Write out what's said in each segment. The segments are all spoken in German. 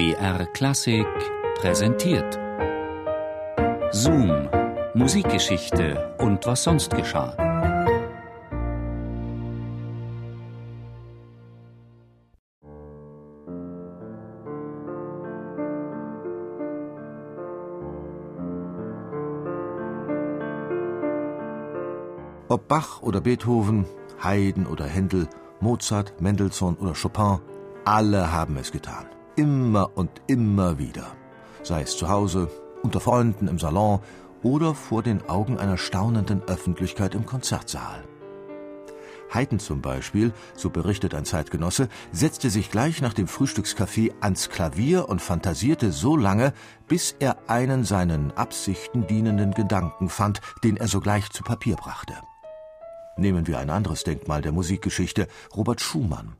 BR Klassik präsentiert. Zoom, Musikgeschichte und was sonst geschah. Ob Bach oder Beethoven, Haydn oder Händel, Mozart, Mendelssohn oder Chopin, alle haben es getan. Immer und immer wieder. Sei es zu Hause, unter Freunden im Salon oder vor den Augen einer staunenden Öffentlichkeit im Konzertsaal. Haydn zum Beispiel, so berichtet ein Zeitgenosse, setzte sich gleich nach dem Frühstückskaffee ans Klavier und fantasierte so lange, bis er einen seinen Absichten dienenden Gedanken fand, den er sogleich zu Papier brachte. Nehmen wir ein anderes Denkmal der Musikgeschichte, Robert Schumann.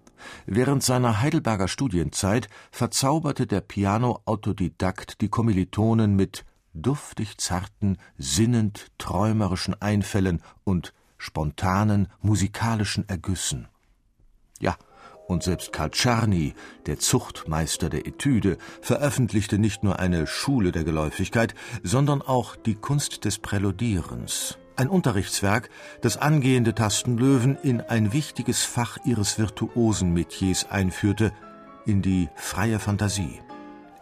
Während seiner Heidelberger Studienzeit verzauberte der Piano-Autodidakt die Kommilitonen mit duftig zarten, sinnend träumerischen Einfällen und spontanen musikalischen Ergüssen. Ja, und selbst Karl Czarny, der Zuchtmeister der Etüde, veröffentlichte nicht nur eine Schule der Geläufigkeit, sondern auch die Kunst des Präludierens, ein Unterrichtswerk, das angehende Tastenlöwen in ein wichtiges Fach ihres virtuosen Metiers einführte, in die freie Fantasie.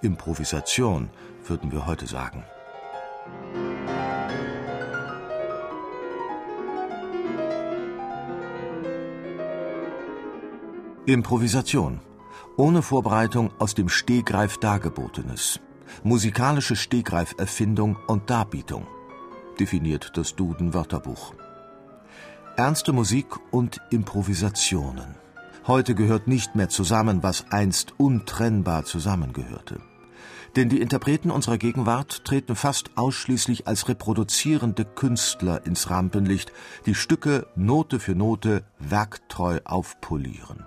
Improvisation, würden wir heute sagen. Improvisation. Ohne Vorbereitung aus dem Stehgreif Dargebotenes. Musikalische Stehgreiferfindung und Darbietung definiert das Duden-Wörterbuch. Ernste Musik und Improvisationen. Heute gehört nicht mehr zusammen, was einst untrennbar zusammengehörte. Denn die Interpreten unserer Gegenwart treten fast ausschließlich als reproduzierende Künstler ins Rampenlicht, die Stücke Note für Note werktreu aufpolieren.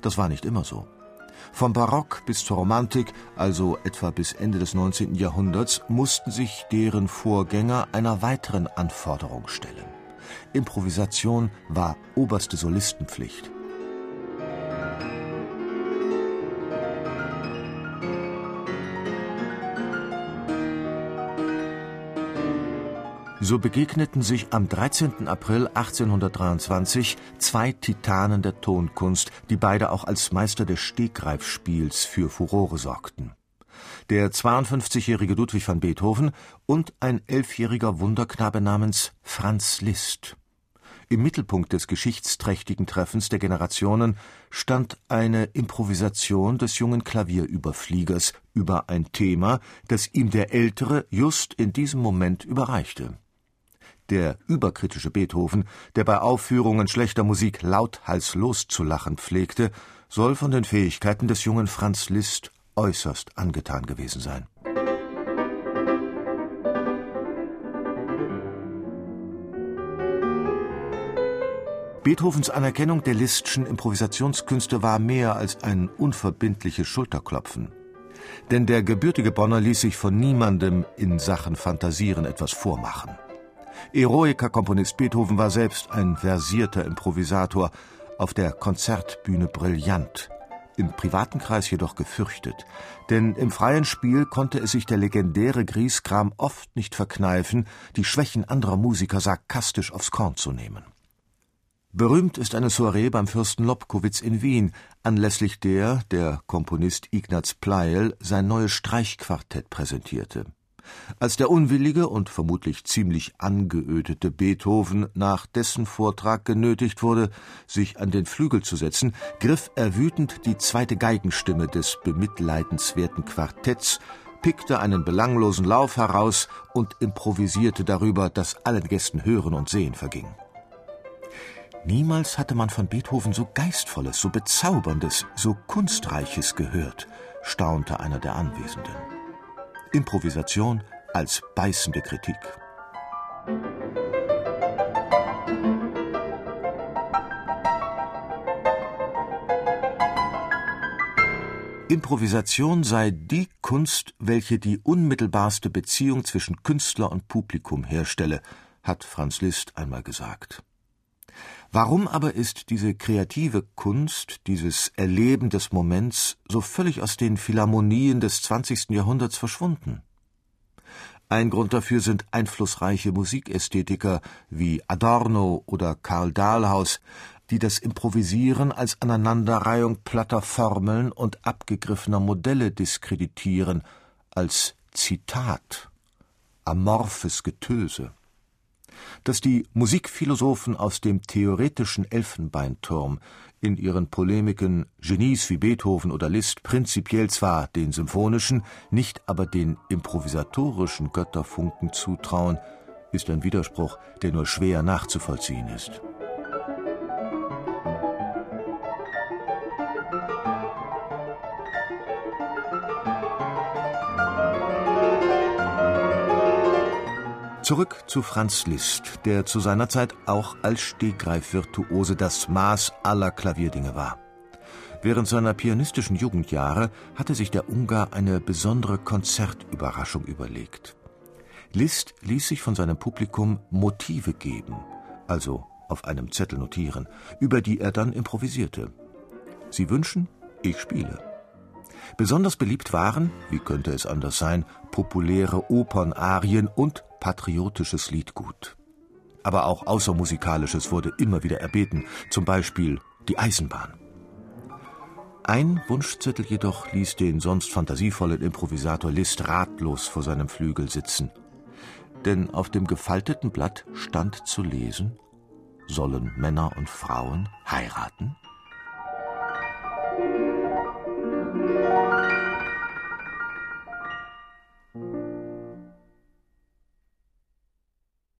Das war nicht immer so. Vom Barock bis zur Romantik, also etwa bis Ende des 19. Jahrhunderts, mussten sich deren Vorgänger einer weiteren Anforderung stellen. Improvisation war oberste Solistenpflicht. So begegneten sich am 13. April 1823 zwei Titanen der Tonkunst, die beide auch als Meister des Stegreifspiels für Furore sorgten. Der 52-jährige Ludwig van Beethoven und ein elfjähriger Wunderknabe namens Franz Liszt. Im Mittelpunkt des geschichtsträchtigen Treffens der Generationen stand eine Improvisation des jungen Klavierüberfliegers über ein Thema, das ihm der Ältere just in diesem Moment überreichte der überkritische Beethoven, der bei Aufführungen schlechter Musik lauthals loszulachen pflegte, soll von den Fähigkeiten des jungen Franz Liszt äußerst angetan gewesen sein. Beethovens Anerkennung der Lisztschen Improvisationskünste war mehr als ein unverbindliches Schulterklopfen. Denn der gebürtige Bonner ließ sich von niemandem in Sachen Fantasieren etwas vormachen. Eroica-Komponist Beethoven war selbst ein versierter Improvisator, auf der Konzertbühne brillant, im privaten Kreis jedoch gefürchtet, denn im freien Spiel konnte es sich der legendäre Grieskram oft nicht verkneifen, die Schwächen anderer Musiker sarkastisch aufs Korn zu nehmen. Berühmt ist eine Soiree beim Fürsten Lobkowitz in Wien, anlässlich der der Komponist Ignaz Pleil sein neues Streichquartett präsentierte. Als der unwillige und vermutlich ziemlich angeödete Beethoven nach dessen Vortrag genötigt wurde, sich an den Flügel zu setzen, griff er wütend die zweite Geigenstimme des bemitleidenswerten Quartetts, pickte einen belanglosen Lauf heraus und improvisierte darüber, dass allen Gästen Hören und Sehen verging. Niemals hatte man von Beethoven so Geistvolles, so Bezauberndes, so Kunstreiches gehört, staunte einer der Anwesenden. Improvisation als beißende Kritik. Improvisation sei die Kunst, welche die unmittelbarste Beziehung zwischen Künstler und Publikum herstelle, hat Franz Liszt einmal gesagt. Warum aber ist diese kreative Kunst, dieses Erleben des Moments so völlig aus den Philharmonien des 20. Jahrhunderts verschwunden? Ein Grund dafür sind einflussreiche Musikästhetiker wie Adorno oder Karl Dahlhaus, die das Improvisieren als Aneinanderreihung platter Formeln und abgegriffener Modelle diskreditieren, als Zitat, amorphes Getöse dass die Musikphilosophen aus dem theoretischen Elfenbeinturm in ihren Polemiken Genies wie Beethoven oder Liszt prinzipiell zwar den symphonischen, nicht aber den improvisatorischen Götterfunken zutrauen, ist ein Widerspruch, der nur schwer nachzuvollziehen ist. Zurück zu Franz Liszt, der zu seiner Zeit auch als Stegreifvirtuose das Maß aller Klavierdinge war. Während seiner pianistischen Jugendjahre hatte sich der Ungar eine besondere Konzertüberraschung überlegt. Liszt ließ sich von seinem Publikum Motive geben, also auf einem Zettel notieren, über die er dann improvisierte. Sie wünschen, ich spiele. Besonders beliebt waren, wie könnte es anders sein, populäre Opernarien und patriotisches Liedgut. Aber auch Außermusikalisches wurde immer wieder erbeten, zum Beispiel die Eisenbahn. Ein Wunschzettel jedoch ließ den sonst fantasievollen Improvisator Liszt ratlos vor seinem Flügel sitzen. Denn auf dem gefalteten Blatt stand zu lesen, sollen Männer und Frauen heiraten?